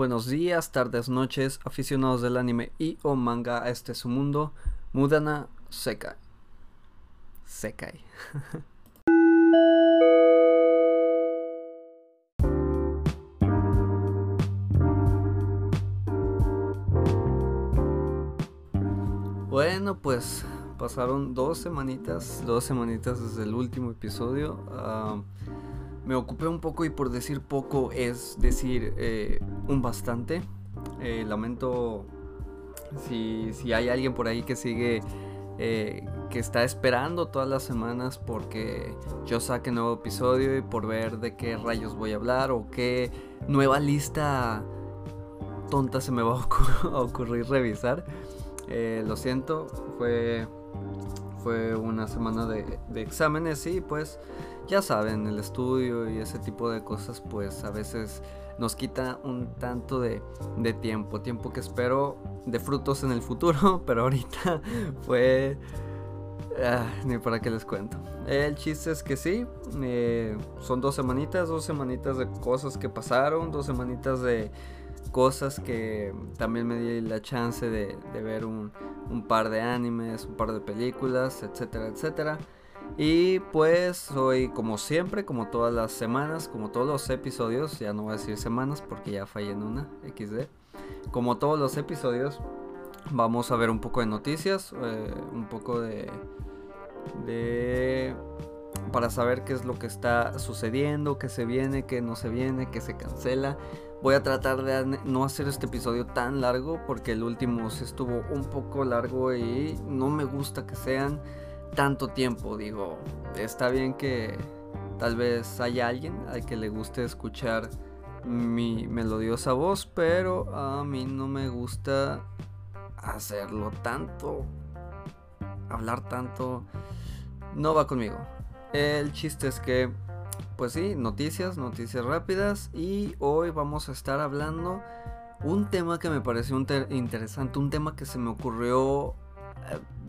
Buenos días, tardes, noches, aficionados del anime y o manga a este su mundo. Mudana Sekai. Sekai. bueno, pues pasaron dos semanitas, dos semanitas desde el último episodio. Ah, me ocupé un poco y por decir poco es decir eh, un bastante. Eh, lamento si, si, hay alguien por ahí que sigue, eh, que está esperando todas las semanas porque yo saque nuevo episodio y por ver de qué rayos voy a hablar o qué nueva lista tonta se me va a, ocurrir revisar. lo siento, fue, fue una semana de, exámenes y pues ya saben, el estudio y ese tipo de cosas pues a veces nos quita un tanto de, tiempo, tiempo que espero de frutos en el futuro, pero ahorita fue... Ah, ni para qué les cuento. El chiste es que sí, eh, son dos semanitas, dos semanitas de cosas que pasaron, dos semanitas de cosas que también me di la chance de, de ver un, un par de animes, un par de películas, etcétera, etcétera. Y pues hoy como siempre, como todas las semanas, como todos los episodios, ya no voy a decir semanas porque ya fallé en una, XD. Como todos los episodios, vamos a ver un poco de noticias, eh, un poco de... de para saber qué es lo que está sucediendo, qué se viene, qué no se viene, qué se cancela. Voy a tratar de no hacer este episodio tan largo porque el último se estuvo un poco largo y no me gusta que sean tanto tiempo. Digo, está bien que tal vez haya alguien al que le guste escuchar mi melodiosa voz, pero a mí no me gusta hacerlo tanto. Hablar tanto no va conmigo. El chiste es que, pues sí, noticias, noticias rápidas. Y hoy vamos a estar hablando un tema que me pareció interesante, un tema que se me ocurrió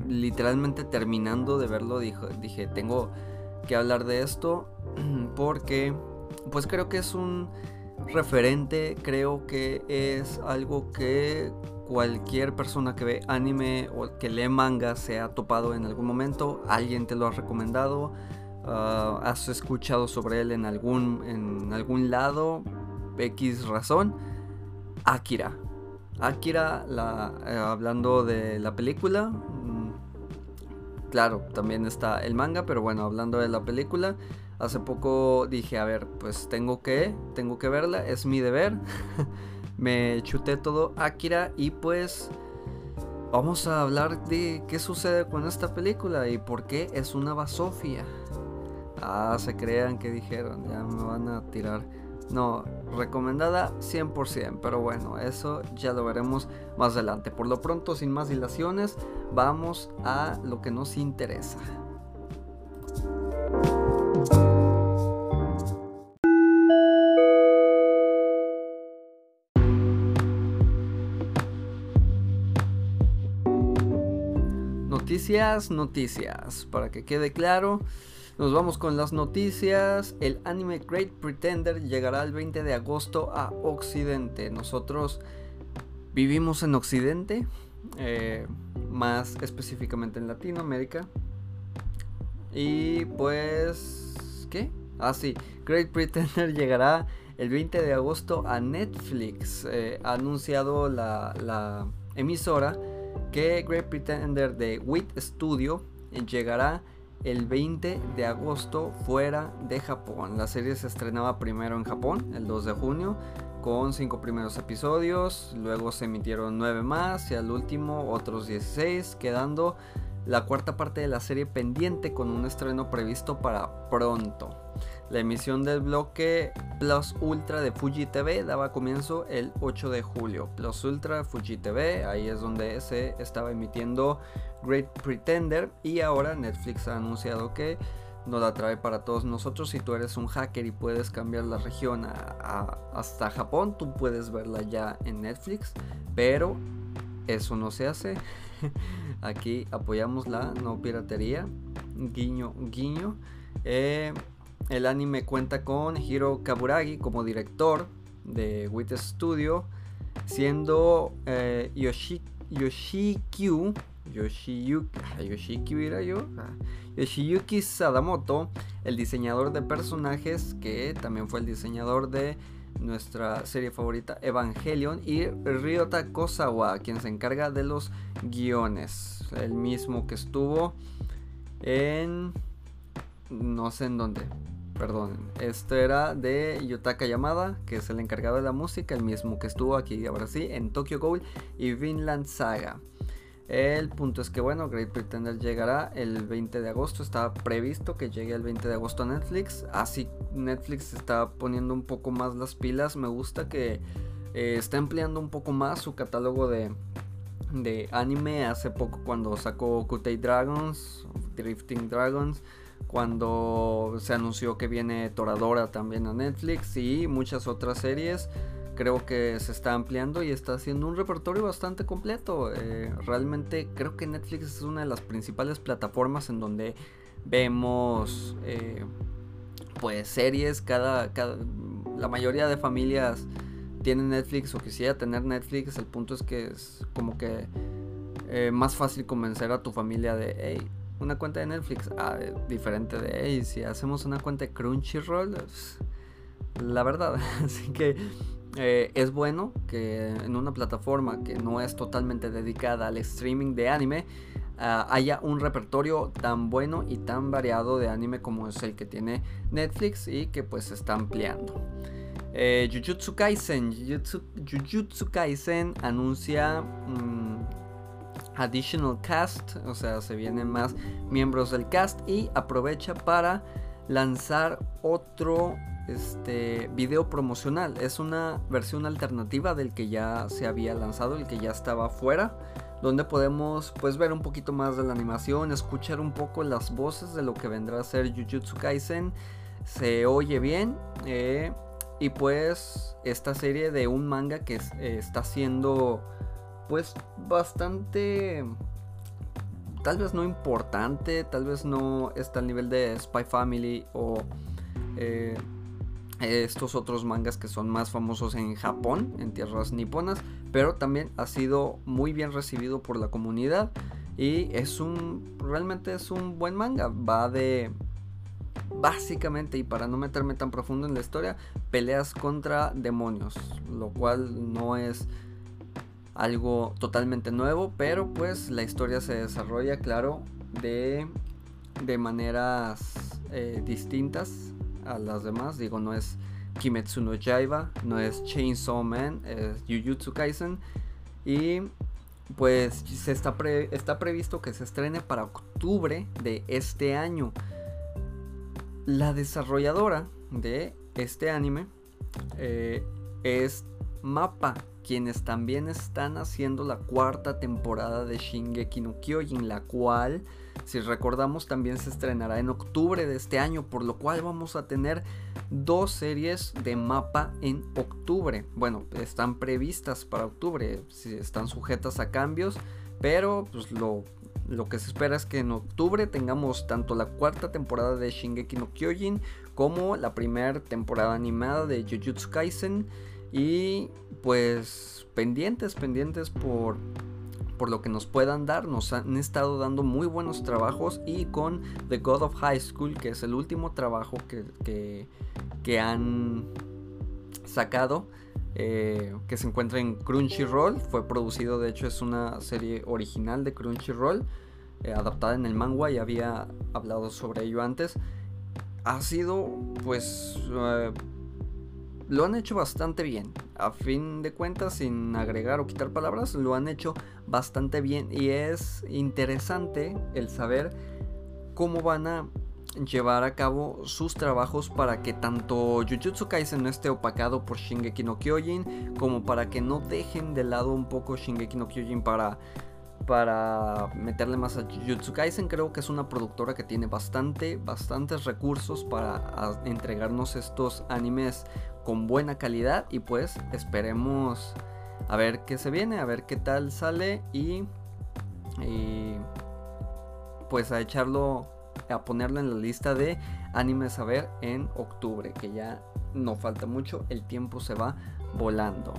literalmente terminando de verlo dije, tengo que hablar de esto porque pues creo que es un referente, creo que es algo que cualquier persona que ve anime o que lee manga se ha topado en algún momento, alguien te lo ha recomendado, ah, has escuchado sobre él en algún, en algún lado, X razón, Akira. Akira, eh, hablando de la película, mm, claro, también está el manga, pero bueno, hablando de la película, hace poco dije, a ver, pues tengo que, tengo que verla, es mi deber. Me chuté todo Akira y pues vamos a hablar de qué sucede con esta película y por qué es una basofia. Ah, se crean que dijeron, ya me van a tirar no, recomendada 100%, pero bueno, eso ya lo veremos más adelante. Por lo pronto, sin más dilaciones, vamos a lo que nos interesa. Noticias, noticias, para que quede claro. Nos vamos con las noticias. El anime Great Pretender llegará el 20 de agosto a Occidente. Nosotros vivimos en Occidente, eh, más específicamente en Latinoamérica. Y pues... ¿Qué? Ah, sí. Great Pretender llegará el 20 de agosto a Netflix. Eh, ha anunciado la, la emisora que Great Pretender de WIT Studio llegará el 20 de agosto fuera de Japón. La serie se estrenaba primero en Japón, el 2 de junio, con 5 primeros episodios, luego se emitieron 9 más y al último otros 16, quedando la cuarta parte de la serie pendiente con un estreno previsto para pronto. La emisión del bloque Plus Ultra de Fuji TV daba comienzo el 8 de julio. Plus Ultra Fuji TV, ahí es donde se estaba emitiendo Great Pretender y ahora Netflix ha anunciado que nos la trae para todos nosotros. Si tú eres un hacker y puedes cambiar la región hasta Japón, tú puedes verla ya en Netflix, pero eso no se hace. Aquí apoyamos la no piratería. Guiño, guiño. Eh, el anime cuenta con Hiro Kaburagi como director de WIT Studio. siendo eh, Yoshi, Yoshikyu, Yoshiyuki, era ah, Yoshiyuki Sadamoto, el diseñador de personajes que también fue el diseñador de nuestra serie favorita Evangelion y Ryota Kosawa, quien se encarga de los guiones, el mismo que estuvo en no sé en dónde, perdón. Esto era de Yutaka Yamada, que es el encargado de la música, el mismo que estuvo aquí ahora sí en Tokyo Ghoul y Vinland Saga. El punto es que bueno, Great Pretender llegará el 20 de agosto, está previsto que llegue el 20 de agosto a Netflix, así Netflix está poniendo un poco más las pilas, me gusta que eh, está empleando un poco más su catálogo de, de anime, hace poco cuando sacó Kutei Dragons, Drifting Dragons, cuando se anunció que viene Toradora también a Netflix y muchas otras series. Creo que se está ampliando y está haciendo un repertorio bastante completo. Eh, realmente creo que Netflix es una de las principales plataformas en donde vemos eh, pues series. Cada, la mayoría de familias tienen Netflix o quisiera tener Netflix. El punto es que es como que eh, más fácil convencer a tu familia de hey, una cuenta de Netflix, ah, diferente de, hey, si hacemos una cuenta de Crunchyroll, pues, la verdad, así que eh, es bueno que en una plataforma que no es totalmente dedicada al streaming de anime, ah, haya un repertorio tan bueno y tan variado de anime como es el que tiene Netflix y que pues se está ampliando. Eh, Jujutsu Kaisen, Jujutsu, Kaisen anuncia... Mm, additional cast, o sea, se vienen más miembros del cast y aprovecha para lanzar otro este video promocional. Es una versión alternativa del que ya se había lanzado, el que ya estaba fuera, donde podemos pues ver un poquito más de la animación, escuchar un poco las voces de lo que vendrá a ser Jujutsu Kaisen. Se oye bien. Eh, y pues esta serie de un manga que eh, está siendo pues bastante tal vez no importante, tal vez no está al nivel de Spy Family o eh, estos otros mangas que son más famosos en Japón, en tierras niponas, pero también ha sido muy bien recibido por la comunidad y es un, realmente es un buen manga, va de, básicamente, y para no meterme tan profundo en la historia, peleas contra demonios, lo cual no es algo totalmente nuevo, pero pues la historia se desarrolla, claro, de, de maneras eh, distintas a las demás. Digo, no es Kimetsu no Yaiba, no es Chainsaw Man, es Jujutsu Kaisen. Y pues se está, está previsto que se estrene para octubre de este año. La desarrolladora de este anime eh, es Mapa quienes también están haciendo la cuarta temporada de Shingeki no Kyojin, la cual, si recordamos, también se estrenará en octubre de este año, por lo cual vamos a tener dos series de mapa en octubre. Bueno, están previstas para octubre, están sujetas a cambios, pero pues lo, lo que se espera es que en octubre tengamos tanto la cuarta temporada de Shingeki no Kyojin como la primera temporada animada de Jujutsu Kaisen y pues pendientes, pendientes por, por lo que nos puedan dar. Nos han estado dando muy buenos trabajos y con The God of High School, que es el último trabajo que, que, han sacado. Eh, que se encuentra en Crunchyroll. Fue producido, de hecho, es una serie original de Crunchyroll, eh, adaptada en el manga y había hablado sobre ello antes. Ha sido, pues, eh, lo han hecho bastante bien. A fin de cuentas, sin agregar o quitar palabras, lo han hecho bastante bien. Y es interesante el saber cómo van a llevar a cabo sus trabajos para que tanto Jujutsu Kaisen no esté opacado por Shingeki no Kyojin, como para que no dejen de lado un poco Shingeki no Kyojin para para meterle más a Jujutsu Kaisen. Creo que es una productora que tiene bastante, bastantes recursos para entregarnos estos animes con buena calidad y pues esperemos a ver qué se viene, a ver qué tal sale y, pues a echarlo, a ponerlo en la lista de animes a ver en octubre, que ya no falta mucho, el tiempo se va volando.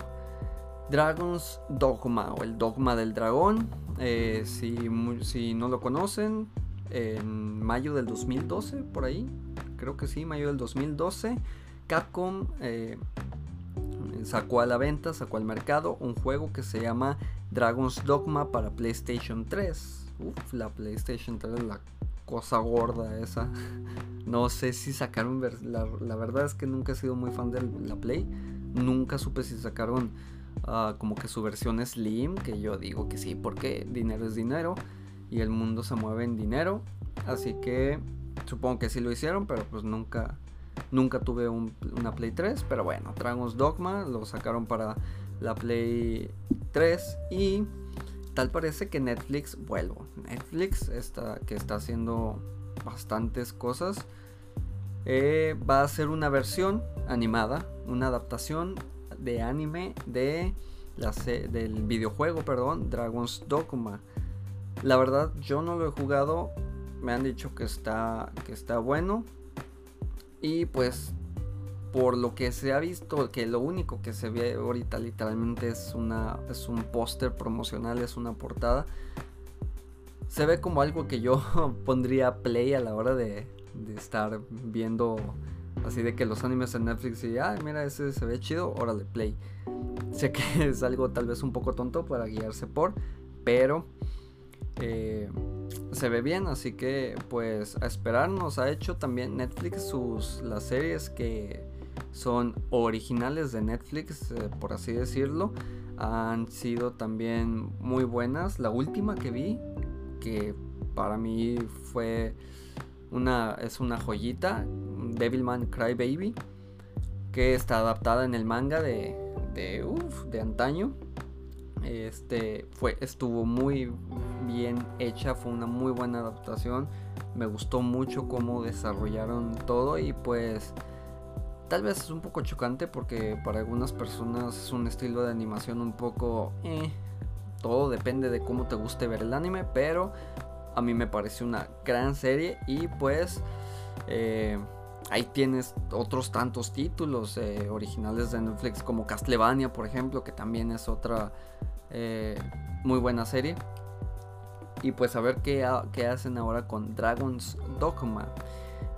Dragon's Dogma o el Dogma del Dragón. Eh, si, no lo conocen, en mayo del 2012, por ahí, creo que sí, mayo del 2012, Capcom eh, sacó a la venta, sacó al mercado un juego que se llama Dragon's Dogma para PlayStation 3. Uf, la PlayStation 3 la cosa gorda esa. No sé si sacaron, la verdad es que nunca he sido muy fan de la Play. Nunca supe si sacaron Ah, como que su versión Slim, que yo digo que sí, porque dinero es dinero y el mundo se mueve en dinero. Así que supongo que sí lo hicieron, pero pues nunca, nunca tuve una Play 3. Pero bueno, Dragon's Dogma lo sacaron para la Play 3 y tal parece que Netflix, vuelvo, Netflix está, que está haciendo bastantes cosas. Eh, va a hacer una versión animada, una adaptación de anime de del videojuego, perdón, Dragon's Dogma. La verdad, yo no lo he jugado. Me han dicho que está, que está bueno. Y pues, por lo que se ha visto, que lo único que se ve ahorita literalmente es, una, es un póster promocional, es una portada. Se ve como algo que yo pondría play a la hora de, de estar viendo Así de que los animes en Netflix y, ah, mira, ese se ve chido, órale, play. Sé que es algo tal vez un poco tonto para guiarse por, pero eh, se ve bien, así que pues a esperar nos ha hecho también Netflix sus las series que son originales de Netflix, eh, por así decirlo, han sido también muy buenas. La última que vi, que para mí fue una, es una joyita, Devilman Crybaby, que está adaptada en el manga de, de, de antaño. Este fue, estuvo muy bien hecha, fue una muy buena adaptación. Me gustó mucho cómo desarrollaron todo y pues tal vez es un poco chocante porque para algunas personas es un estilo de animación un poco... Eh, todo depende de cómo te guste ver el anime, pero a mí me pareció una gran serie y pues eh, ahí tienes otros tantos títulos eh, originales de Netflix como Castlevania por ejemplo que también es otra eh, muy buena serie y pues a ver qué, qué, hacen ahora con Dragon's Dogma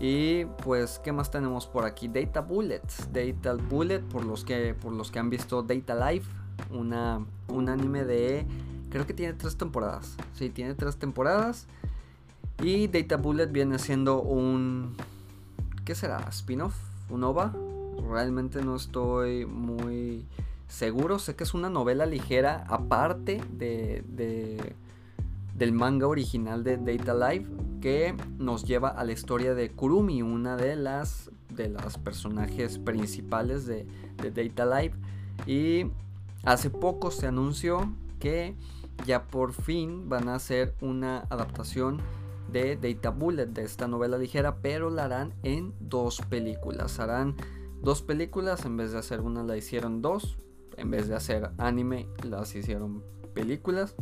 y pues qué más tenemos por aquí Data Bullets Data Bullet por los que por los que han visto Data Life una, un anime de Creo que tiene tres temporadas. Sí, tiene tres temporadas. Y Data Bullet viene siendo un... ¿Qué será? ¿Spin-off? ¿Un OVA? Realmente no estoy muy seguro. Sé que es una novela ligera aparte de, de, del manga original de Data Life que nos lleva a la historia de Kurumi, una de las, de las personajes principales de, de Data Life. Y hace poco se anunció que ya por fin van a hacer una adaptación de Data Bullet, de esta novela ligera, pero la harán en dos películas. Harán dos películas, en vez de hacer una la hicieron dos, en vez de hacer anime las hicieron películas.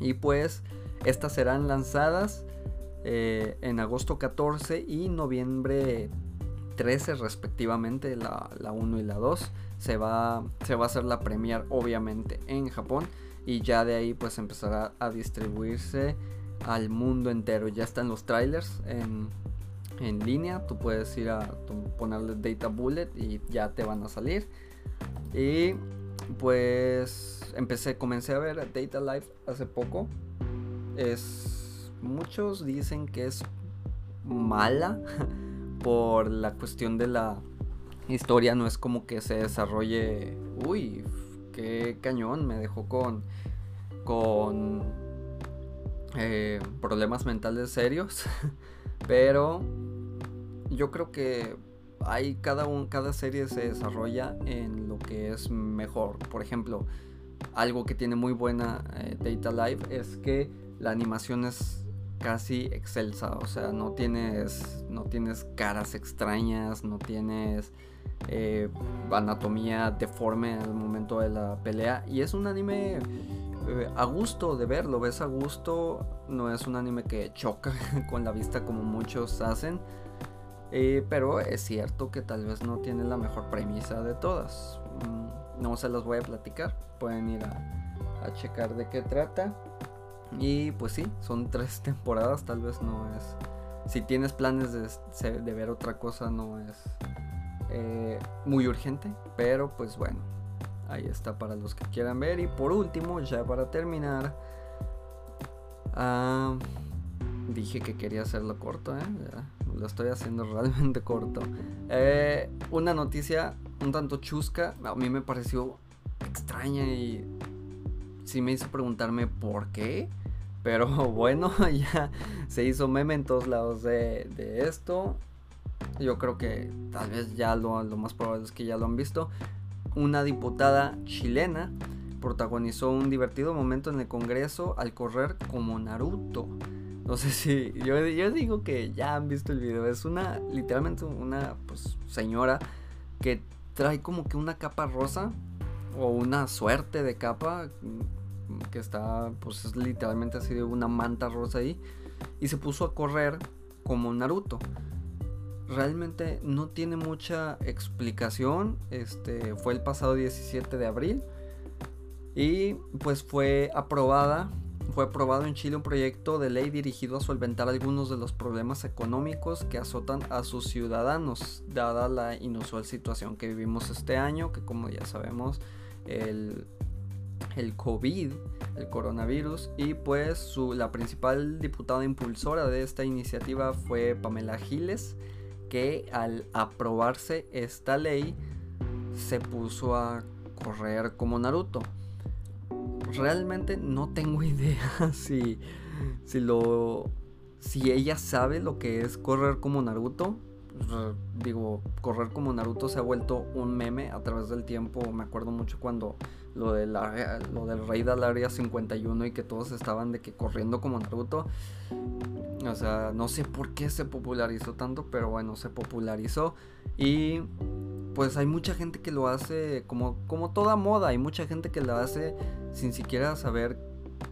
Y pues estas serán lanzadas eh, en agosto 14 y noviembre 13 respectivamente, la, 1 y la 2. Se va, se va a hacer la premier obviamente en Japón y ya de ahí pues empezará a distribuirse al mundo entero. Ya están los trailers en, línea, tú puedes ir a ponerle Data Bullet y ya te van a salir. Y pues empecé, comencé a ver Data Life hace poco. Es muchos dicen que es mala por la cuestión de la historia, no es como que se desarrolle, uy, qué cañón, me dejó con, con eh, problemas mentales serios. Pero yo creo que hay cada, un, cada serie se desarrolla en lo que es mejor. Por ejemplo, algo que tiene muy buena eh, Data Life es que la animación es casi excelsa, o sea, no tienes no tienes caras extrañas, no tienes eh, anatomía deforme al momento de la pelea. Y es un anime a gusto de verlo, ves a gusto. No es un anime que choca con la vista como muchos hacen. Eh, pero es cierto que tal vez no tiene la mejor premisa de todas. mm, no se las voy a platicar. Pueden ir a, checar de qué trata. Y pues sí, son tres temporadas, tal vez no es... Si tienes planes de, de ver otra cosa, no es eh, muy urgente. Pero pues bueno, ahí está para los que quieran ver. Y por último, ya para terminar, ah, dije que quería hacerlo corto, ¿eh? lo estoy haciendo realmente corto. Eh, una noticia un tanto chusca, a mí me pareció extraña y sí me hizo preguntarme por qué. Pero bueno, ya se hizo meme en todos lados de, esto. Yo creo que tal vez ya lo, lo más probable es que ya lo han visto. Una diputada chilena protagonizó un divertido momento en el Congreso al correr como Naruto. No sé si. Yo, digo que ya han visto el video. Es una. Literalmente una pues, señora que trae como que una capa rosa. O una suerte de capa. Mm, que está. Pues es literalmente así de una manta rosa ahí. Y se puso a correr como Naruto. Realmente no tiene mucha explicación. Este fue el pasado 17 de abril. Y pues fue aprobada fue aprobado en Chile un proyecto de ley dirigido a solventar algunos de los problemas económicos que azotan a sus ciudadanos, dada la inusual situación que vivimos este año, que como ya sabemos, el, el COVID, el coronavirus, y pues su, la principal diputada impulsora de esta iniciativa fue Pamela Giles, que al aprobarse esta ley se puso a correr como Naruto realmente no tengo idea si, si lo... Si ella sabe lo que es correr como Naruto. Digo, correr como Naruto se ha vuelto un meme a través del tiempo. Me acuerdo mucho cuando lo, de lo del rey del área 51 y que todos estaban de que corriendo como Naruto. O sea, no sé por qué se popularizó tanto, pero bueno, se popularizó. Y pues hay mucha gente que lo hace como, como toda moda, hay mucha gente que lo hace sin siquiera saber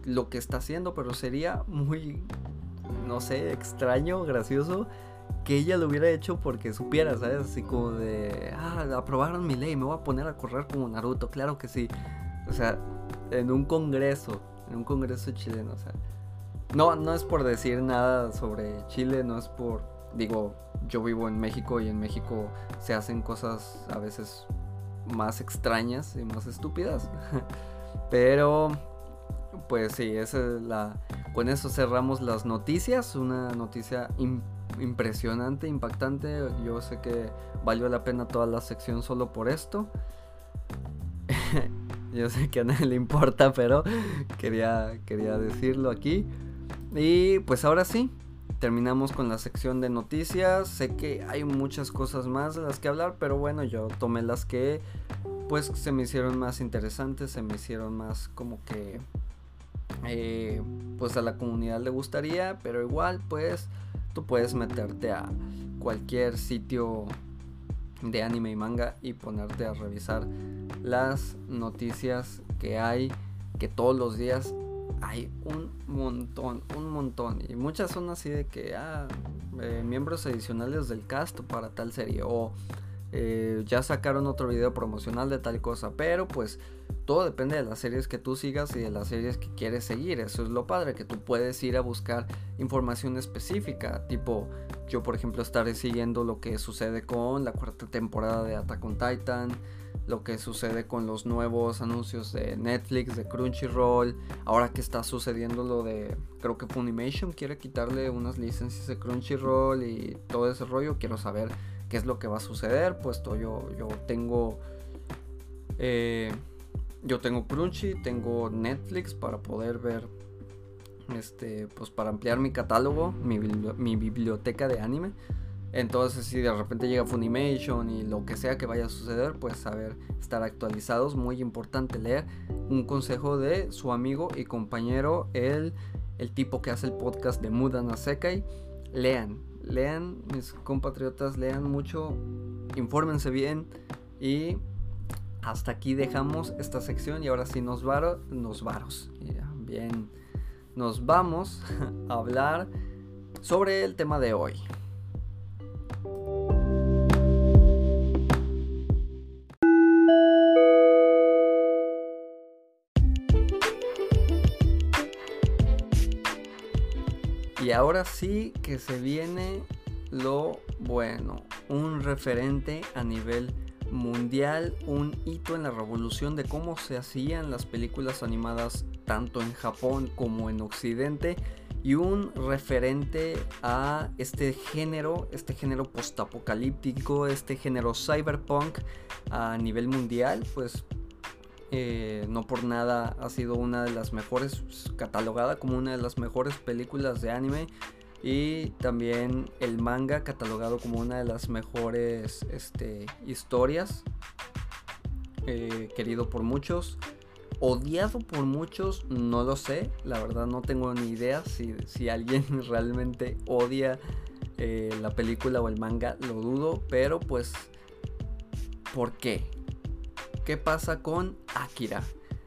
lo que está haciendo, pero sería muy, no sé, extraño, gracioso que ella lo hubiera hecho porque supiera, ¿sabes? Así como de, ah, aprobaron mi ley, me voy a poner a correr como Naruto, claro que sí. O sea, en un congreso, en un congreso chileno, o sea. No, no es por decir nada sobre Chile, no es por digo, yo vivo en México y en México se hacen cosas a veces más extrañas y más estúpidas. Pero, pues sí, es la... Con eso cerramos las noticias. Una noticia impresionante, impactante. Yo sé que valió la pena toda la sección solo por esto. Yo sé que a nadie le importa, pero quería, quería decirlo aquí. Y pues ahora sí, terminamos con la sección de noticias. Sé que hay muchas cosas más de las que hablar, pero bueno, yo tomé las que pues se me hicieron más interesantes, se me hicieron más como que eh, pues a la comunidad le gustaría, pero igual pues tú puedes meterte a cualquier sitio de anime y manga y ponerte a revisar las noticias que hay que todos los días hay un montón, un montón. Y muchas son así de que, ah, eh, miembros adicionales del cast para tal serie. O eh, ya sacaron otro video promocional de tal cosa. Pero pues todo depende de las series que tú sigas y de las series que quieres seguir. Eso es lo padre, que tú puedes ir a buscar información específica. Tipo, yo por ejemplo estaré siguiendo lo que sucede con la cuarta temporada de Attack on Titan lo que sucede con los nuevos anuncios de Netflix, de Crunchyroll, ahora que está sucediendo lo de, creo que Funimation quiere quitarle unas licencias de Crunchyroll y todo ese rollo, quiero saber qué es lo que va a suceder, puesto yo, yo tengo... Eh, yo tengo Crunchy, tengo Netflix para poder ver, este, pues para ampliar mi catálogo, mi, mi biblioteca de anime. Entonces, si de repente llega Funimation y lo que sea que vaya a suceder, pues saber estar actualizados. Muy importante leer un consejo de su amigo y compañero, el, el tipo que hace el podcast de Mudana Sekai. Lean, lean, mis compatriotas, lean mucho, infórmense bien y hasta aquí dejamos esta sección y ahora sí nos varo, nos varos. Bien, nos vamos a hablar sobre el tema de hoy. Ahora sí que se viene lo bueno, un referente a nivel mundial, un hito en la revolución de cómo se hacían las películas animadas tanto en Japón como en Occidente y un referente a este género, este género postapocalíptico, este género cyberpunk a nivel mundial, pues eh, no por nada ha sido una de las mejores, catalogada como una de las mejores películas de anime y también el manga catalogado como una de las mejores este, historias, eh, querido por muchos. Odiado por muchos, no lo sé, la verdad no tengo ni idea si, alguien realmente odia eh, la película o el manga, lo dudo, pero pues, ¿por qué? ¿Qué pasa con Akira?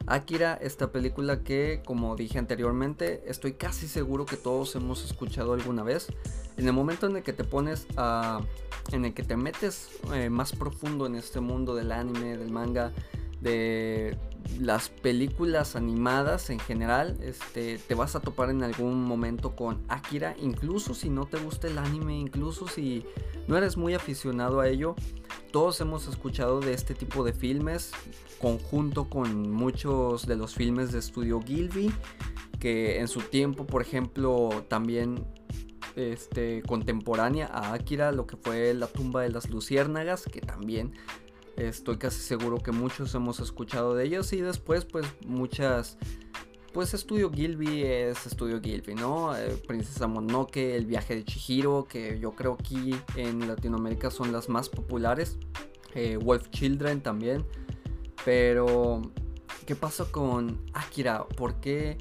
Akira, esta película que, como dije anteriormente, estoy casi seguro que todos hemos escuchado alguna vez. En el momento en el que te pones a. en el que te metes eh, más profundo en este mundo del anime, del manga, de las películas animadas en general, este, te vas a topar en algún momento con Akira, incluso si no te gusta el anime, incluso si no eres muy aficionado a ello. Todos hemos escuchado de este tipo de filmes, conjunto con muchos de los filmes de estudio Gilby, que en su tiempo, por ejemplo, también este, contemporánea a Akira, lo que fue La tumba de las luciérnagas, que también Estoy casi seguro que muchos hemos escuchado de ellos y después pues muchas... Pues Estudio Gilby es Estudio Gilby, ¿no? Eh, Princesa Mononoke, El viaje de Chihiro, que yo creo que en Latinoamérica son las más populares. Eh, Wolf Children también. Pero, ¿qué pasa con Akira? ¿Por qué?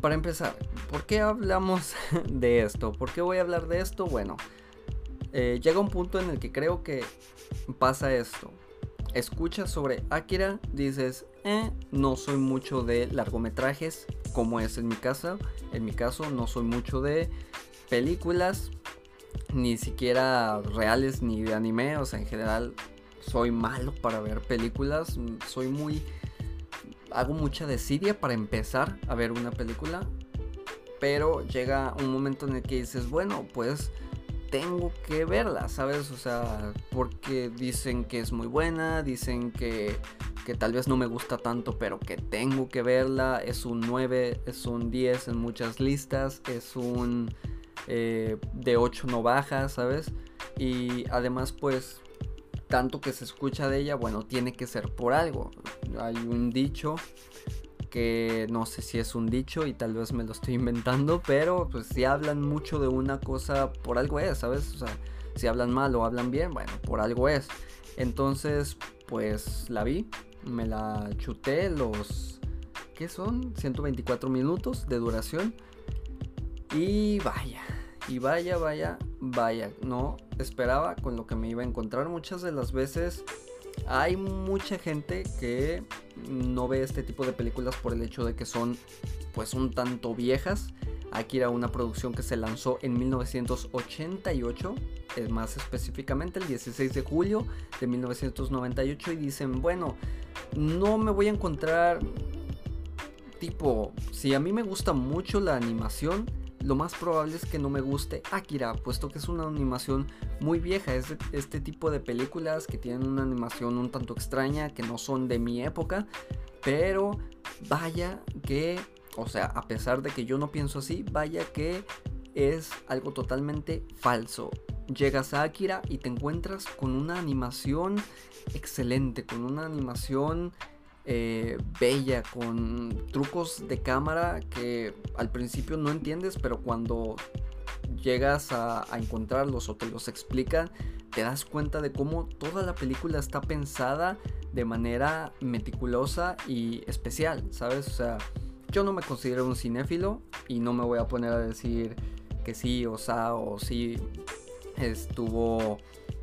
Para empezar, ¿por qué hablamos de esto? ¿Por qué voy a hablar de esto? Bueno, eh, llega un punto en el que creo que pasa esto. Escuchas sobre Akira, dices, eh, no soy mucho de largometrajes, como es en mi caso. En mi caso, no soy mucho de películas, ni siquiera reales ni de anime. O sea, en general, soy malo para ver películas. Soy muy. Hago mucha desidia para empezar a ver una película. Pero llega un momento en el que dices, bueno, pues tengo que verla, ¿sabes? O sea, porque dicen que es muy buena, dicen que, que tal vez no me gusta tanto, pero que tengo que verla. Es un 9, es un 10 en muchas listas, es un eh, de 8 no baja, ¿sabes? Y además, pues, tanto que se escucha de ella, bueno, tiene que ser por algo. Hay un dicho que no sé si es un dicho y tal vez me lo estoy inventando, pero pues si hablan mucho de una cosa, por algo es, ¿sabes? O sea, si hablan mal o hablan bien, bueno, por algo es. Entonces, pues la vi, me la chuté los, ¿qué son? 124 minutos de duración. Y vaya, y vaya, vaya, vaya, no esperaba con lo que me iba a encontrar muchas de las veces hay mucha gente que no ve este tipo de películas por el hecho de que son pues un tanto viejas. Aquí era una producción que se lanzó en 1988, es más específicamente el 16 de julio de 1998 y dicen, bueno, no me voy a encontrar tipo, si a mí me gusta mucho la animación, lo más probable es que no me guste Akira, puesto que es una animación muy vieja. Es este tipo de películas que tienen una animación un tanto extraña, que no son de mi época. Pero vaya que, o sea, a pesar de que yo no pienso así, vaya que es algo totalmente falso. Llegas a Akira y te encuentras con una animación excelente, con una animación eh, bella, con trucos de cámara que al principio no entiendes, pero cuando llegas a, encontrarlos o te los explican, te das cuenta de cómo toda la película está pensada de manera meticulosa y especial, ¿sabes? O sea, yo no me considero un cinéfilo y no me voy a poner a decir que sí, o sea, o sí estuvo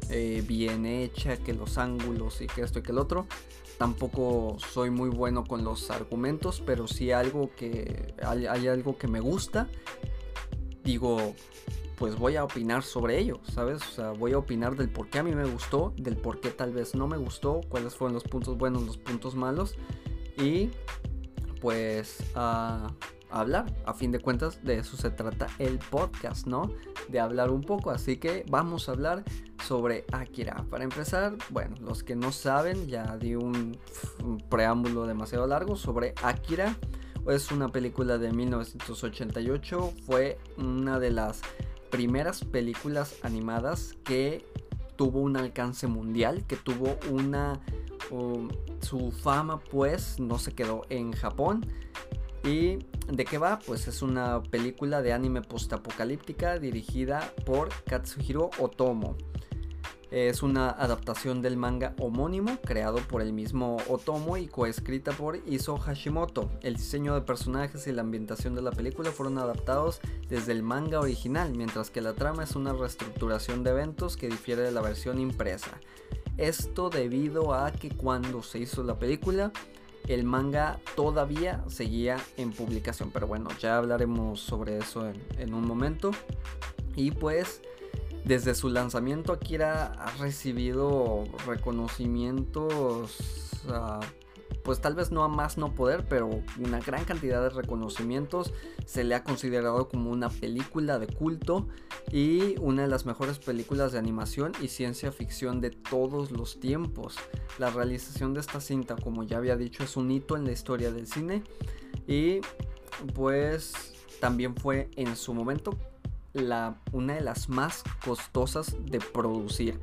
eh, bien hecha, que los ángulos y que esto y que el otro. Tampoco soy muy bueno con los argumentos, pero si algo que hay, algo que me gusta, digo, pues voy a opinar sobre ello, ¿sabes? O sea, voy a opinar del por qué a mí me gustó, del por qué tal vez no me gustó, cuáles fueron los puntos buenos, los puntos malos. Y pues, uh, hablar. A fin de cuentas, de eso se trata el podcast, ¿no? De hablar un poco. Así que vamos a hablar sobre Akira. Para empezar, bueno, los que no saben, ya di un, preámbulo demasiado largo sobre Akira. Es una película de 1988. Fue una de las primeras películas animadas que tuvo un alcance mundial, que tuvo una... su fama pues no se quedó en Japón. ¿Y de qué va? Pues es una película de anime postapocalíptica dirigida por Katsuhiro Otomo. Es una adaptación del manga homónimo creado por el mismo Otomo y coescrita por Iso Hashimoto. El diseño de personajes y la ambientación de la película fueron adaptados desde el manga original, mientras que la trama es una reestructuración de eventos que difiere de la versión impresa. Esto debido a que cuando se hizo la película, el manga todavía seguía en publicación. Pero bueno, ya hablaremos sobre eso en, un momento. Y pues desde su lanzamiento Akira ha recibido reconocimientos, pues tal vez no a más no poder, pero una gran cantidad de reconocimientos. Se le ha considerado como una película de culto y una de las mejores películas de animación y ciencia ficción de todos los tiempos. La realización de esta cinta, como ya había dicho, es un hito en la historia del cine y pues también fue en su momento una de las más costosas de producir.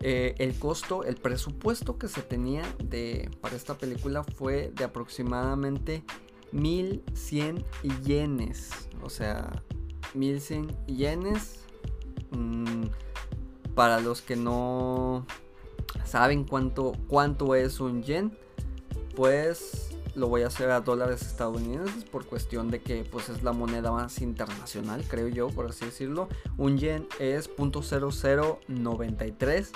Eh, el costo, el presupuesto que se tenía de, para esta película fue de aproximadamente 1100 yenes. O sea, 1100 yenes. Mm, para los que no saben cuánto, cuánto es un yen, pues lo voy a hacer a dólares estadounidenses por cuestión de que pues es la moneda más internacional, creo yo, por así decirlo. Un yen es .0093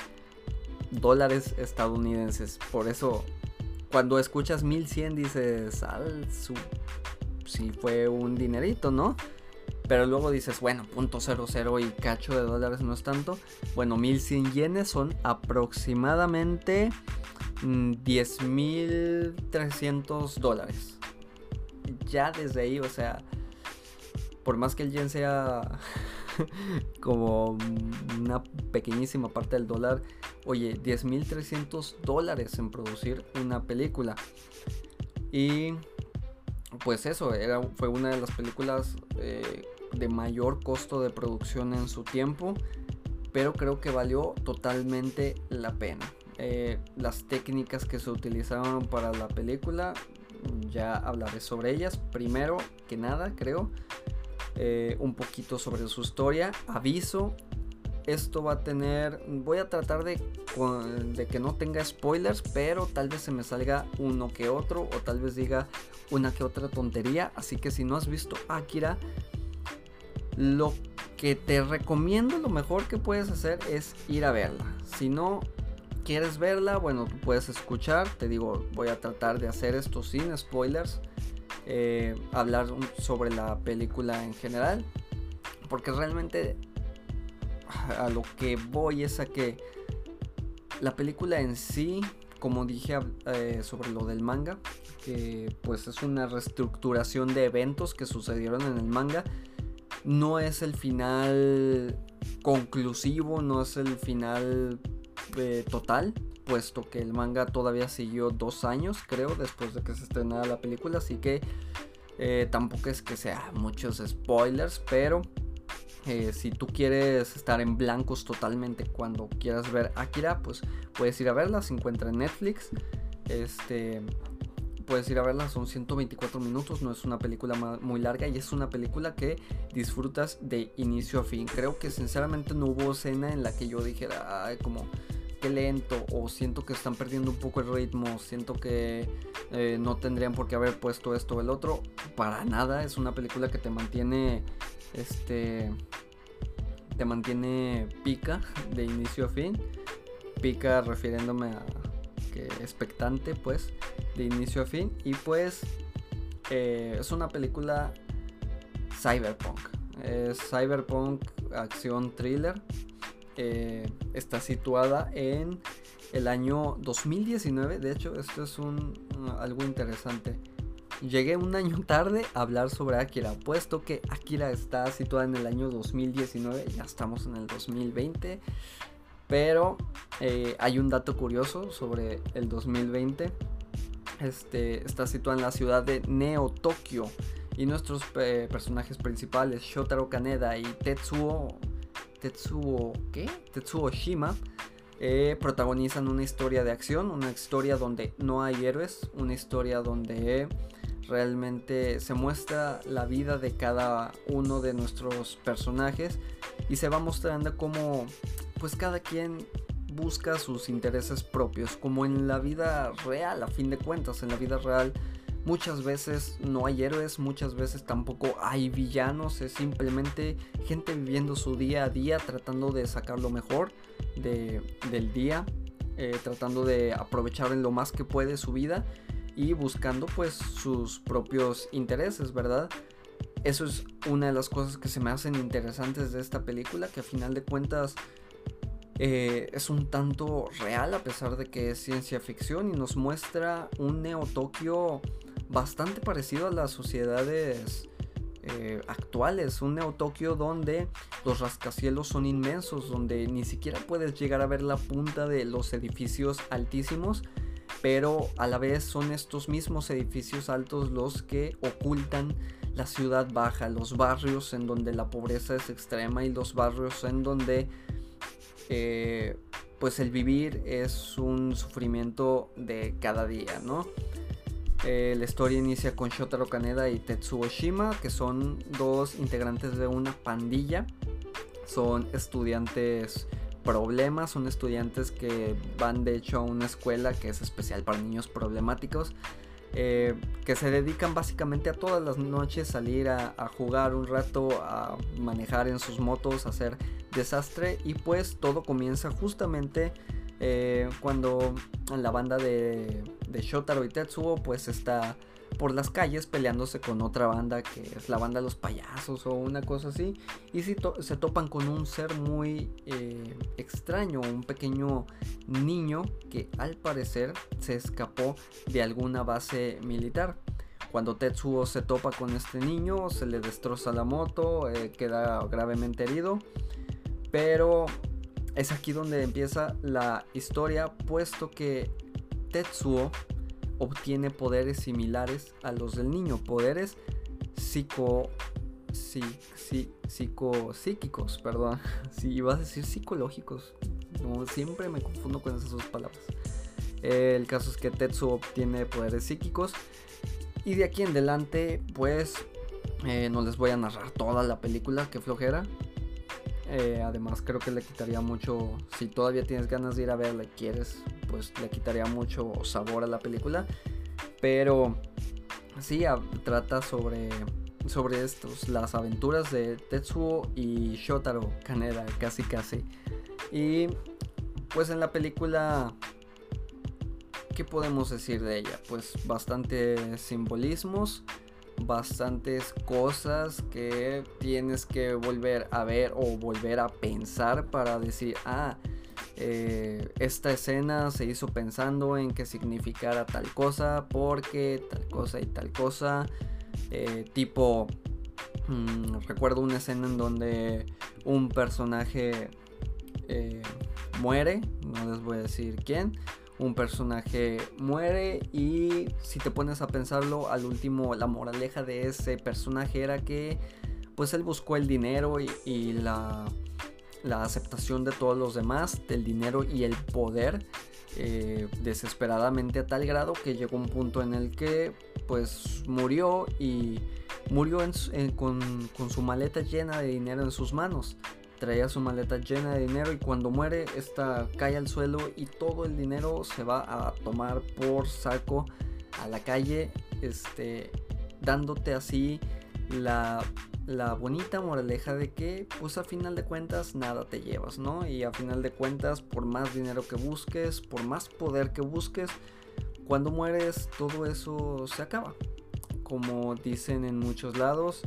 dólares estadounidenses. Por eso cuando escuchas 1100 dices, al su si fue un dinerito, ¿no? Pero luego dices, bueno, punto .00 y cacho de dólares no es tanto. Bueno, 1100 yenes son aproximadamente 10.300 mm, dólares. Ya desde ahí, o sea, por más que el yen sea como una pequeñísima parte del dólar, oye, 10.300 dólares en producir una película. Y pues eso, era, fue una de las películas eh, de mayor costo de producción en su tiempo, pero creo que valió totalmente la pena. Eh, las técnicas que se utilizaron para la película, ya hablaré sobre ellas. Primero que nada, creo, eh, un poquito sobre su historia. Aviso, esto va a tener, voy a tratar de, de que no tenga spoilers, pero tal vez se me salga uno que otro o tal vez diga una que otra tontería. Así que si no has visto Akira, lo que te recomiendo, lo mejor que puedes hacer es ir a verla. Si no, quieres verla, bueno, puedes escuchar. Te digo, voy a tratar de hacer esto sin spoilers. Eh, hablar sobre la película en general. Porque realmente a lo que voy es a que la película en sí, como dije eh, sobre lo del manga, que pues es una reestructuración de eventos que sucedieron en el manga, no es el final conclusivo, no es el final eh, total, puesto que el manga todavía siguió dos años, creo, después de que se estrenara la película, así que eh, tampoco es que sea muchos spoilers, pero eh, si tú quieres estar en blancos totalmente cuando quieras ver Akira, pues puedes ir a verla, se encuentra en Netflix. Este, puedes ir a verla, son 124 minutos, no es una película muy larga y es una película que disfrutas de inicio a fin. Creo que sinceramente no hubo escena en la que yo dijera, Ay, como qué lento o siento que están perdiendo un poco el ritmo, siento que eh, no tendrían por qué haber puesto esto o el otro. Para nada, es una película que te mantiene, este, te mantiene pica de inicio a fin. Pica refiriéndome a que expectante, pues, de inicio a fin. Y pues eh, es una película cyberpunk. Es cyberpunk acción thriller eh, está situada en el año 2019. De hecho, esto es un, algo interesante. llegué un año tarde a hablar sobre Akira, puesto que Akira está situada en el año 2019, ya estamos en el 2020, pero eh, hay un dato curioso sobre el 2020. Este, está situada en la ciudad de Neo Tokio y nuestros personajes principales, Shotaro Kaneda y Tetsuo, Tetsuo, ¿qué? Tetsuo Shima, eh, protagonizan una historia de acción, una historia donde no hay héroes, una historia donde realmente se muestra la vida de cada uno de nuestros personajes y se va mostrando cómo pues cada quien busca sus intereses propios, como en la vida real, a fin de cuentas, en la vida real muchas veces no hay héroes, muchas veces tampoco hay villanos, es simplemente gente viviendo su día a día, tratando de sacar lo mejor del día, eh, tratando de aprovechar en lo más que puede su vida y buscando pues sus propios intereses, ¿verdad? Eso es una de las cosas que se me hacen interesantes de esta película, que a final de cuentas eh, es un tanto real a pesar de que es ciencia ficción y nos muestra un Neo Tokio bastante parecido a las sociedades eh, actuales. Un Neo Tokio donde los rascacielos son inmensos, donde ni siquiera puedes llegar a ver la punta de los edificios altísimos pero a la vez son estos mismos edificios altos los que ocultan la ciudad baja, los barrios en donde la pobreza es extrema y los barrios en donde eh, pues el vivir es un sufrimiento de cada día, ¿no? Eh, la historia inicia con Shotaro Kaneda y Tetsuo Shima, que son dos integrantes de una pandilla. Son estudiantes problemas, son estudiantes que van de hecho a una escuela que es especial para niños problemáticos, eh, que se dedican básicamente a todas las noches salir a, jugar un rato, a manejar en sus motos, a hacer desastre. Y pues todo comienza justamente eh, cuando la banda de, de Shotaro y Tetsuo pues está por las calles peleándose con otra banda que es la banda de los payasos o una cosa así. Y si se topan con un ser muy eh, extraño, un pequeño niño que al parecer se escapó de alguna base militar. Cuando Tetsuo se topa con este niño, se le destroza la moto, eh, queda gravemente herido. Pero es aquí donde empieza la historia, puesto que Tetsuo obtiene poderes similares a los del niño, poderes psico, psico, psíquicos, perdón, si ibas a decir psicológicos, no, siempre me confundo con esas dos palabras. el caso es que Tetsu obtiene poderes psíquicos y de aquí en adelante, pues eh, no les voy a narrar toda la película, que flojera. Eh, además creo que le quitaría mucho, si todavía tienes ganas de ir a verla y quieres, pues le quitaría mucho sabor a la película. Pero sí, trata sobre, sobre estos, las aventuras de Tetsuo y Shotaro Kaneda, casi casi. Y pues en la película, ¿qué podemos decir de ella? Pues bastante simbolismos bastantes cosas que tienes que volver a ver o volver a pensar para decir, ah, eh, esta escena se hizo pensando en que significara tal cosa, porque tal cosa y tal cosa. Eh, tipo, mm, recuerdo una escena en donde un personaje eh, muere, no les voy a decir quién, un personaje muere y si te pones a pensarlo, al último la moraleja de ese personaje era que pues él buscó el dinero y, la, la, aceptación de todos los demás, del dinero y el poder eh, desesperadamente a tal grado que llegó un punto en el que pues murió y murió con, con su maleta llena de dinero en sus manos. Traía su maleta llena de dinero y cuando muere esta cae al suelo y todo el dinero se va a tomar por saco a la calle este dándote así la, la bonita moraleja de que pues a final de cuentas nada te llevas no y a final de cuentas por más dinero que busques por más poder que busques cuando mueres todo eso se acaba como dicen en muchos lados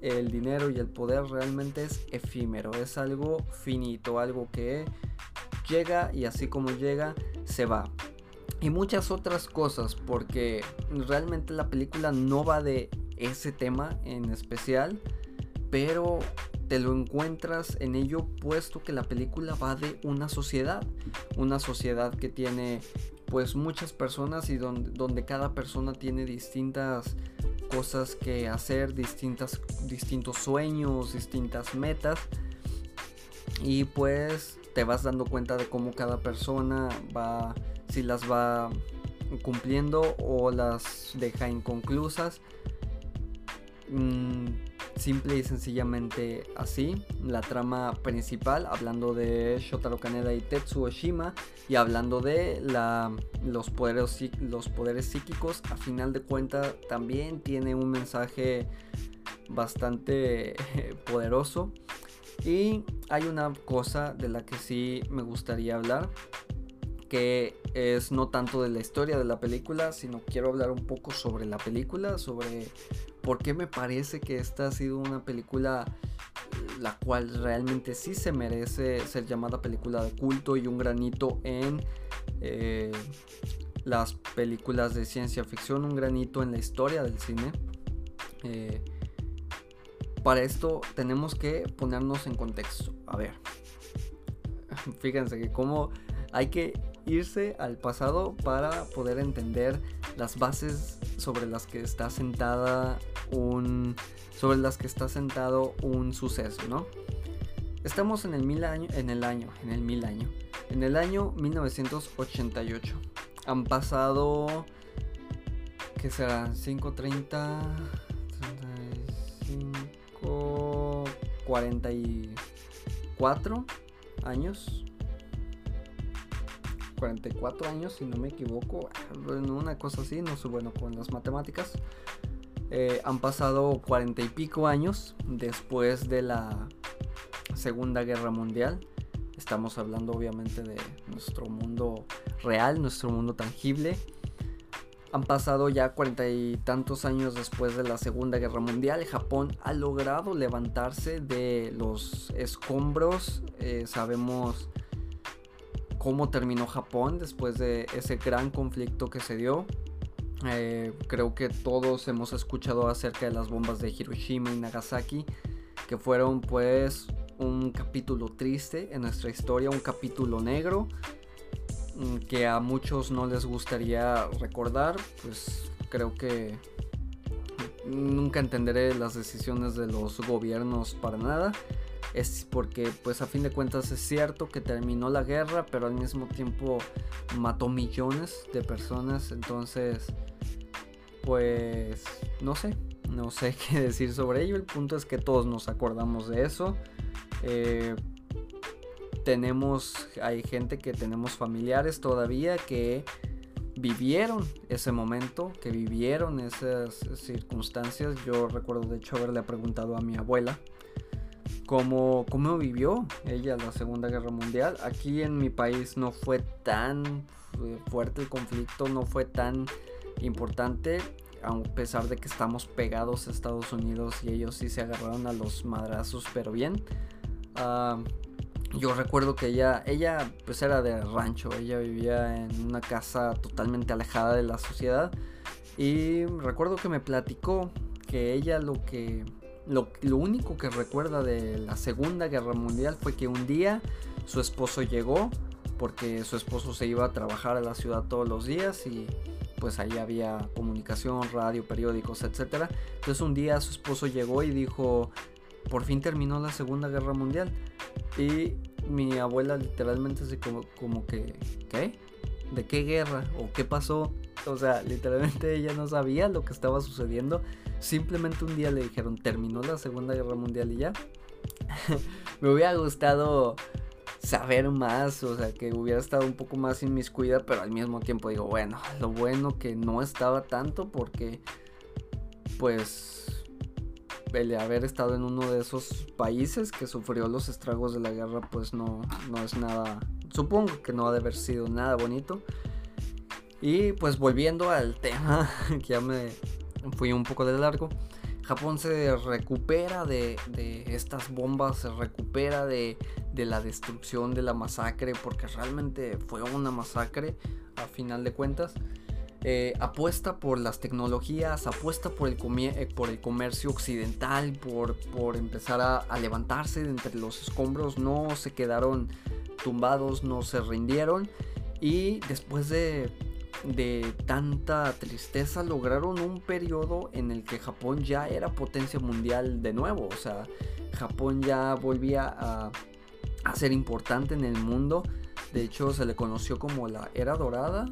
el dinero y el poder realmente es efímero, es algo finito, algo que llega y así como llega, se va. y muchas otras cosas, porque realmente la película no va de ese tema en especial, pero te lo encuentras en ello puesto que la película va de una sociedad, una sociedad que tiene pues muchas personas y donde, donde cada persona tiene distintas cosas que hacer, distintas, distintos sueños, distintas metas y pues te vas dando cuenta de cómo cada persona va si las va cumpliendo o las deja inconclusas. Mm, simple y sencillamente así. La trama principal, hablando de Shotaro Kaneda y Tetsuo Shima, y hablando de la, los, poderes, los poderes psíquicos, a final de cuentas también tiene un mensaje bastante poderoso. Y hay una cosa de la que sí me gustaría hablar, que es no tanto de la historia de la película, sino quiero hablar un poco sobre la película, sobre por qué me parece que esta ha sido una película la cual realmente sí se merece ser llamada película de culto y un granito en eh, las películas de ciencia ficción, un granito en la historia del cine. Eh, para esto tenemos que ponernos en contexto. A ver, fíjense que como hay que irse al pasado para poder entender las bases sobre las que está sentada un sobre las que está sentado un suceso, ¿no? Estamos en el mil año, en el año, en el mil año, en el año 1988. Han pasado ¿qué será? 530 35 44 años 44 años, si no me equivoco. Una cosa así, no soy bueno con las matemáticas. Eh, han pasado 40 y pico años después de la Segunda Guerra Mundial. Estamos hablando obviamente de nuestro mundo real, nuestro mundo tangible. Han pasado ya cuarenta y tantos años después de la Segunda Guerra Mundial. Japón ha logrado levantarse de los escombros. Eh, sabemos cómo terminó Japón después de ese gran conflicto que se dio. Eh, creo que todos hemos escuchado acerca de las bombas de Hiroshima y Nagasaki, que fueron pues un capítulo triste en nuestra historia, un capítulo negro mm, que a muchos no les gustaría recordar, pues creo que nunca entenderé las decisiones de los gobiernos para nada es porque pues a fin de cuentas es cierto que terminó la guerra, pero al mismo tiempo mató millones de personas, entonces pues no sé, no sé qué decir sobre ello, el punto es que todos nos acordamos de eso. Eh, tenemos, hay gente que tenemos familiares todavía que vivieron ese momento, que vivieron esas circunstancias. Yo recuerdo de hecho haberle preguntado a mi abuela cómo, cómo vivió ella la Segunda Guerra Mundial. Aquí en mi país no fue tan fuerte el conflicto, no fue tan importante, a pesar de que estamos pegados a Estados Unidos y ellos sí se agarraron a los madrazos, pero bien. Ah, yo recuerdo que ella, ella pues era de rancho, ella vivía en una casa totalmente alejada de la sociedad y recuerdo que me platicó que ella lo que lo, único que recuerda de la Segunda Guerra Mundial fue que un día su esposo llegó porque su esposo se iba a trabajar a la ciudad todos los días y pues ahí había comunicación, radio, periódicos, etc. Entonces un día su esposo llegó y dijo, por fin terminó la Segunda Guerra Mundial. Y mi abuela literalmente se como, como que, ¿qué? ¿De qué guerra? ¿O qué pasó? O sea, literalmente ella no sabía lo que estaba sucediendo simplemente un día le dijeron, terminó la Segunda Guerra Mundial y ya. me hubiera gustado saber más, o sea, que hubiera estado un poco más inmiscuida, pero al mismo tiempo digo, bueno, lo bueno que no estaba tanto porque, pues, el haber estado en uno de esos países que sufrió los estragos de la guerra, pues no, no es nada, supongo que no ha de haber sido nada bonito. Y pues volviendo al tema, que ya me fui un poco de largo. Japón se recupera de, estas bombas, se recupera de, la destrucción, de la masacre, porque realmente fue una masacre a final de cuentas. Eh, apuesta por las tecnologías, apuesta por el, eh, por el comercio occidental, por, por empezar a, a, levantarse de entre los escombros, no se quedaron tumbados, no se rindieron y después de de tanta tristeza lograron un periodo en el que Japón ya era potencia mundial de nuevo. O sea, Japón ya volvía a, ser importante en el mundo. De hecho, se le conoció como la era dorada.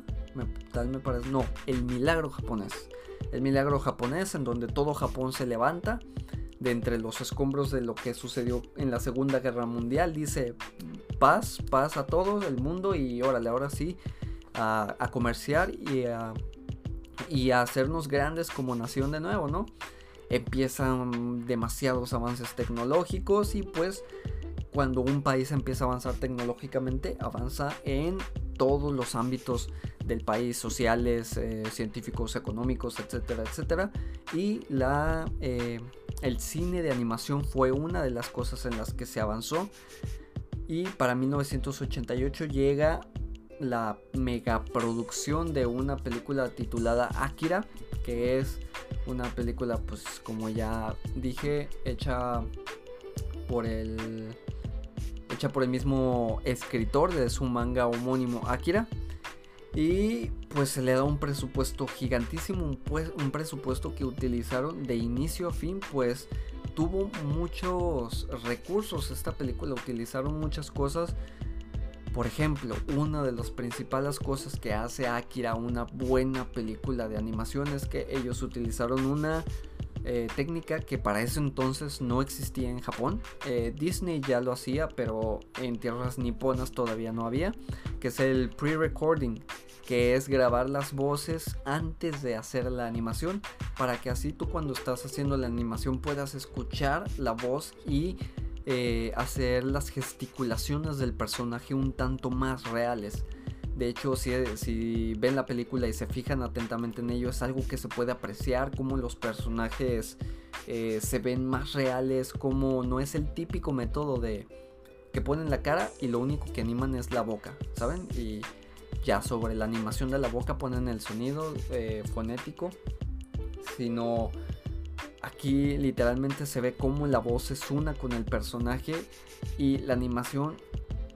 tal me parece. No, el milagro japonés. El milagro japonés en donde todo Japón se levanta de entre los escombros de lo que sucedió en la Segunda Guerra Mundial. Dice paz, paz a todo el mundo y órale, ahora sí a, comerciar y a, y a hacernos grandes como nación de nuevo, ¿no? Empiezan demasiados avances tecnológicos y pues cuando un país empieza a avanzar tecnológicamente, avanza en todos los ámbitos del país, sociales, eh, científicos, económicos, etcétera, etcétera. Y la, eh, el cine de animación fue una de las cosas en las que se avanzó. Y para 1988 llega la megaproducción de una película titulada Akira, que es una película, pues como ya dije, hecha por el hecha por el mismo escritor de su manga homónimo Akira. Y pues se le da un presupuesto gigantísimo, un, pues, un presupuesto que utilizaron de inicio a fin, pues tuvo muchos recursos esta película, utilizaron muchas cosas por ejemplo, una de las principales cosas que hace Akira una buena película de animación es que ellos utilizaron una eh, técnica que para ese entonces no existía en Japón. Eh, Disney ya lo hacía, pero en tierras niponas todavía no había, que es el pre-recording, que es grabar las voces antes de hacer la animación, para que así tú cuando estás haciendo la animación puedas escuchar la voz y eh, hacer las gesticulaciones del personaje un tanto más reales. De hecho, si, ven la película y se fijan atentamente en ello, es algo que se puede apreciar, como los personajes eh, se ven más reales, como no es el típico método de que ponen la cara y lo único que animan es la boca, ¿saben? Y ya sobre la animación de la boca ponen el sonido eh, fonético, sino Aquí literalmente se ve cómo la voz es una con el personaje y la animación,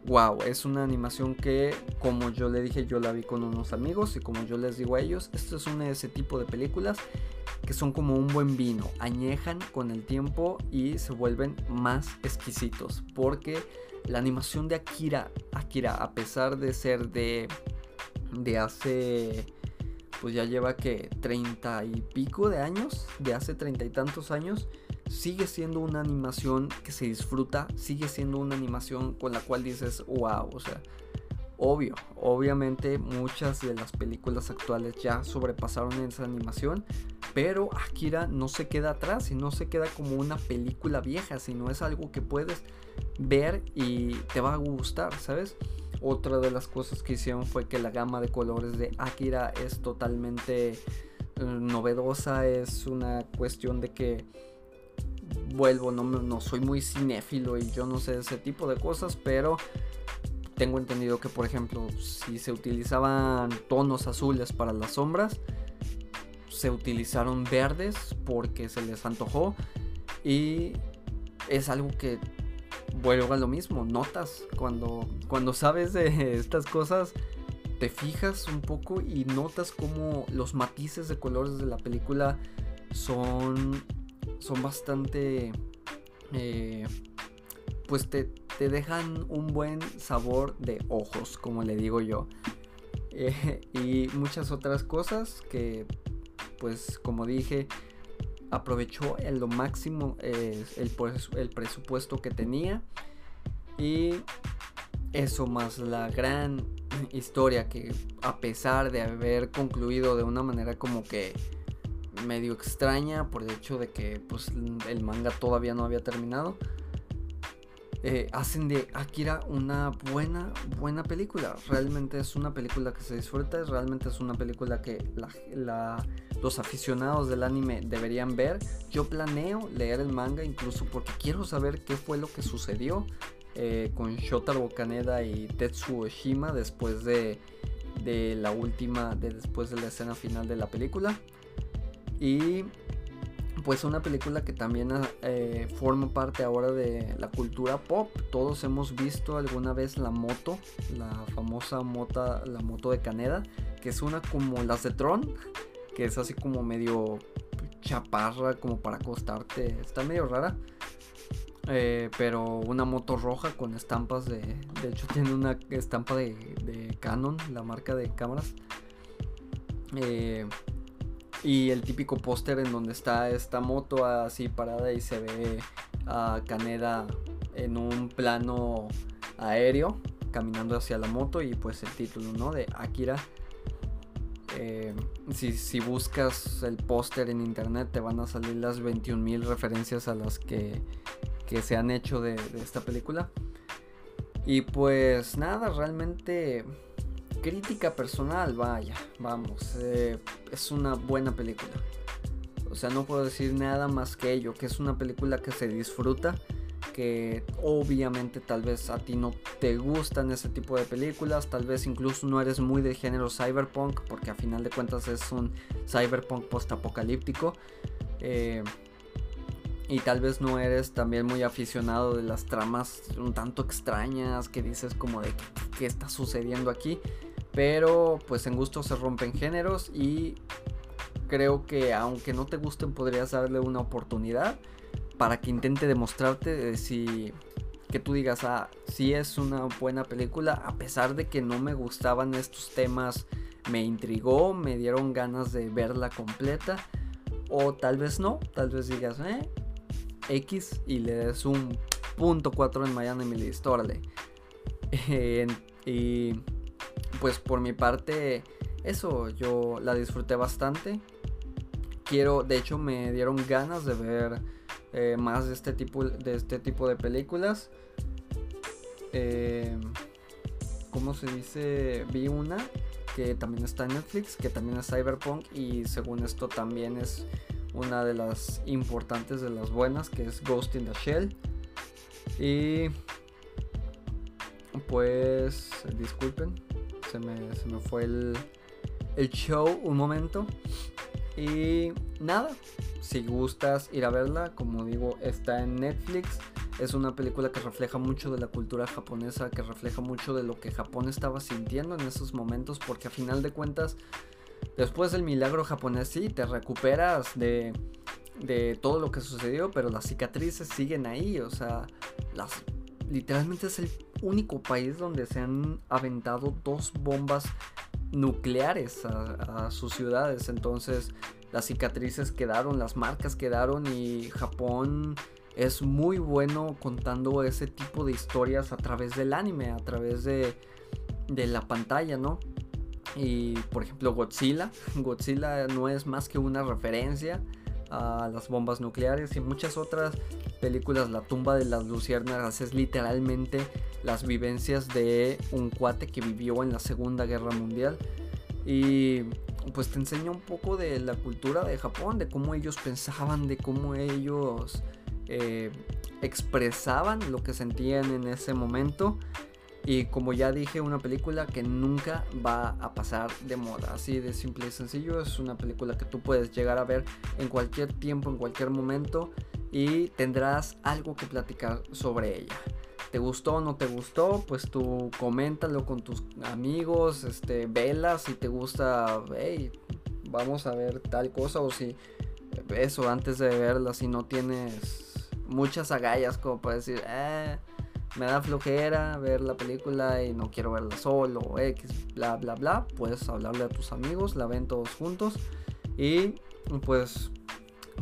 wow, es una animación que como yo le dije yo la vi con unos amigos y como yo les digo a ellos, esto es una de ese tipo de películas que son como un buen vino, añejan con el tiempo y se vuelven más exquisitos porque la animación de Akira, Akira a pesar de ser de de hace pues ya lleva que treinta y pico de años, de hace treinta y tantos años, sigue siendo una animación que se disfruta, sigue siendo una animación con la cual dices, wow, o sea, obvio, obviamente muchas de las películas actuales ya sobrepasaron esa animación, pero Akira no se queda atrás y no se queda como una película vieja, sino es algo que puedes ver y te va a gustar, ¿sabes? Otra de las cosas que hicieron fue que la gama de colores de Akira es totalmente eh, novedosa. Es una cuestión de que vuelvo, no, no soy muy cinéfilo y yo no sé ese tipo de cosas, pero tengo entendido que por ejemplo si se utilizaban tonos azules para las sombras, se utilizaron verdes porque se les antojó y es algo que vuelvo a lo mismo, notas. Cuando, cuando sabes de estas cosas, te fijas un poco y notas como los matices de colores de la película son, son bastante... Eh, pues te, te, dejan un buen sabor de ojos, como le digo yo. Eh, y muchas otras cosas que, pues como dije, aprovechó en lo máximo el, el presupuesto que tenía. Y eso más la gran historia que a pesar de haber concluido de una manera como que medio extraña por el hecho de que pues el manga todavía no había terminado eh, hacen de Akira una buena buena película realmente es una película que se disfruta realmente es una película que la los aficionados del anime deberían ver. Yo planeo leer el manga incluso porque quiero saber qué fue lo que sucedió eh, con Shotaro Kaneda y Tetsuo Shima después de, de la última, de después de la escena final de la película. Y pues una película que también eh, forma parte ahora de la cultura pop. Todos hemos visto alguna vez la moto, la famosa moto, la moto de Caneda, que es una como las de Tron, que es así como medio chaparra, como para acostarte. Está medio rara. Eh, pero una moto roja con estampas de. De hecho, tiene una estampa de, de Canon, la marca de cámaras. Eh, y el típico póster en donde está esta moto así parada y se ve a Caneda en un plano aéreo caminando hacia la moto y pues el título, ¿no? De Akira. Eh, si, buscas el póster en internet te van a salir las 21.000 referencias a las que, se han hecho de, de esta película. Y pues nada, realmente crítica personal, vaya, vamos, eh, es una buena película. O sea, no puedo decir nada más que ello, que es una película que se disfruta, que obviamente tal vez a ti no te gustan ese tipo de películas, tal vez incluso no eres muy de género cyberpunk, porque a final de cuentas es un cyberpunk post-apocalíptico. Eh, y tal vez no eres también muy aficionado de las tramas un tanto extrañas que dices como de qué está sucediendo aquí. Pero pues en gusto se rompen géneros y creo que aunque no te gusten podrías darle una oportunidad para que intente demostrarte si que tú digas, ah, si es una buena película, a pesar de que no me gustaban estos temas, me intrigó, me dieron ganas de verla completa, o tal vez no, tal vez digas, eh, X y le des un punto 4 en Miami mi list, órale. y pues por mi parte, eso, yo la disfruté bastante. Quiero, de hecho, me dieron ganas de ver eh, más de este tipo de, este tipo de películas. Eh, ¿Cómo se dice? Vi una que también está en Netflix, que también es Cyberpunk y según esto también es una de las importantes de las buenas, que es Ghost in the Shell. Y pues disculpen, se me, fue el, el show un momento. Y nada, si gustas ir a verla, como digo, está en Netflix. Es una película que refleja mucho de la cultura japonesa, que refleja mucho de lo que Japón estaba sintiendo en esos momentos, porque a final de cuentas, después del milagro japonés, sí, te recuperas de, de todo lo que sucedió, pero las cicatrices siguen ahí, o sea, las, literalmente es el único país donde se han aventado dos bombas nucleares a, sus ciudades. Entonces las cicatrices quedaron, las marcas quedaron y Japón es muy bueno contando ese tipo de historias a través del anime, a través de, de la pantalla, ¿no? Y por ejemplo Godzilla, Godzilla no es más que una referencia a las bombas nucleares y muchas otras películas. La tumba de las luciérnagas es literalmente las vivencias de un cuate que vivió en la Segunda Guerra Mundial. Y pues te enseña un poco de la cultura de Japón, de cómo ellos pensaban, de cómo ellos eh, expresaban lo que sentían en ese momento. Y como ya dije, una película que nunca va a pasar de moda. Así de simple y sencillo. Es una película que tú puedes llegar a ver en cualquier tiempo, en cualquier momento. Y tendrás algo que platicar sobre ella. ¿Te gustó o no te gustó? Pues tú coméntalo con tus amigos. Este, vela si te gusta. Hey, vamos a ver tal cosa. O si eso antes de verla, si no tienes muchas agallas como para decir, eh me da flojera ver la película y no quiero verla solo X, bla, bla, bla, puedes hablarle a tus amigos, la ven todos juntos y pues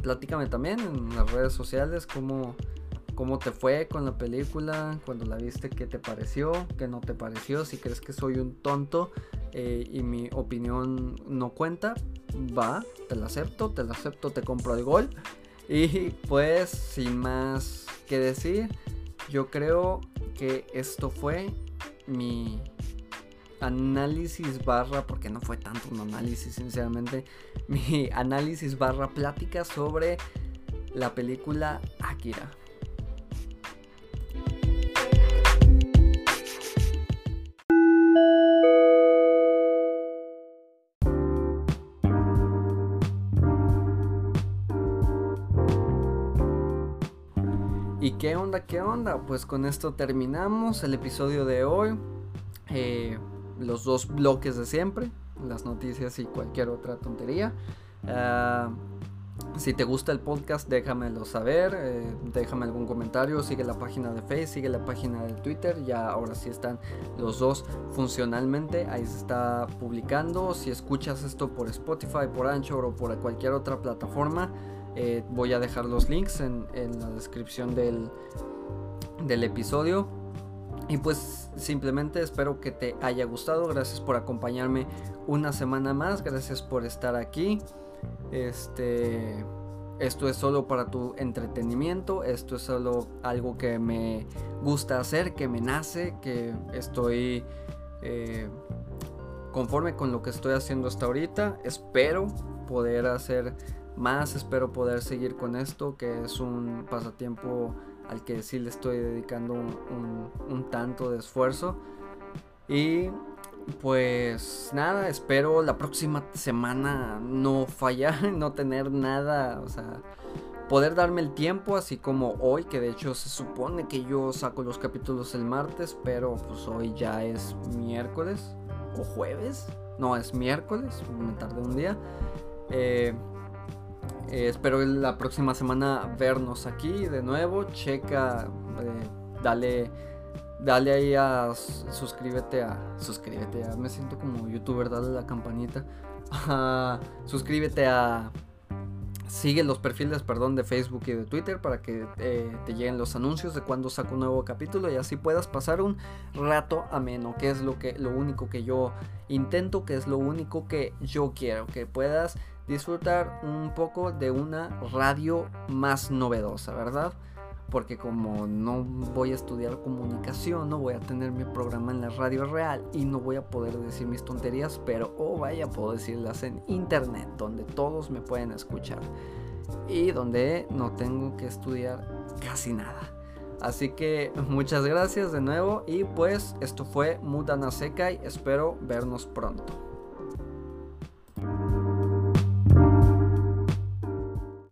platícame también en las redes sociales cómo, cómo te fue con la película, cuando la viste, qué te pareció, qué no te pareció, si crees que soy un tonto eh, y mi opinión no cuenta, va, te la acepto, te la acepto, te compro el gol. Y pues sin más que decir, yo creo que esto fue mi análisis barra, porque no fue tanto un análisis, sinceramente, mi análisis barra plática sobre la película Akira. ¿Qué onda? Pues con esto terminamos el episodio de hoy. Eh, los dos bloques de siempre, las noticias y cualquier otra tontería. Ah, si te gusta el podcast, déjamelo saber, eh, déjame algún comentario, sigue la página de Facebook, sigue la página de Twitter, ya ahora sí están los dos funcionalmente, ahí se está publicando, si escuchas esto por Spotify, por Anchor o por cualquier otra plataforma, eh, voy a dejar los links en, la descripción del, del episodio. Y pues simplemente espero que te haya gustado. Gracias por acompañarme una semana más. Gracias por estar aquí. Este. Esto es solo para tu entretenimiento. Esto es solo algo que me gusta hacer, que me nace, que estoy eh, conforme con lo que estoy haciendo hasta ahorita. Espero poder hacer más, espero poder seguir con esto, que es un pasatiempo al que sí le estoy dedicando un, tanto de esfuerzo. Y pues nada, espero la próxima semana no fallar, no tener nada, o sea, poder darme el tiempo, así como hoy, que de hecho se supone que yo saco los capítulos el martes, pero pues hoy ya es miércoles o jueves, no es miércoles, me tardé un día. Eh, eh, espero la próxima semana vernos aquí de nuevo. Checa, eh, dale, dale ahí a suscríbete a, suscríbete a, me siento como youtuber, dale la campanita. suscríbete a, sigue los perfiles, perdón, de Facebook y de Twitter para que eh, te lleguen los anuncios de cuando saco un nuevo capítulo y así puedas pasar un rato ameno, que es lo que, lo único que yo intento, que es lo único que yo quiero, que puedas disfrutar un poco de una radio más novedosa, ¿verdad? Porque como no voy a estudiar comunicación, no voy a tener mi programa en la radio real y no voy a poder decir mis tonterías, pero oh vaya, puedo decirlas en internet, donde todos me pueden escuchar y donde no tengo que estudiar casi nada. Así que muchas gracias de nuevo y pues esto fue Mudana Sekai, espero vernos pronto.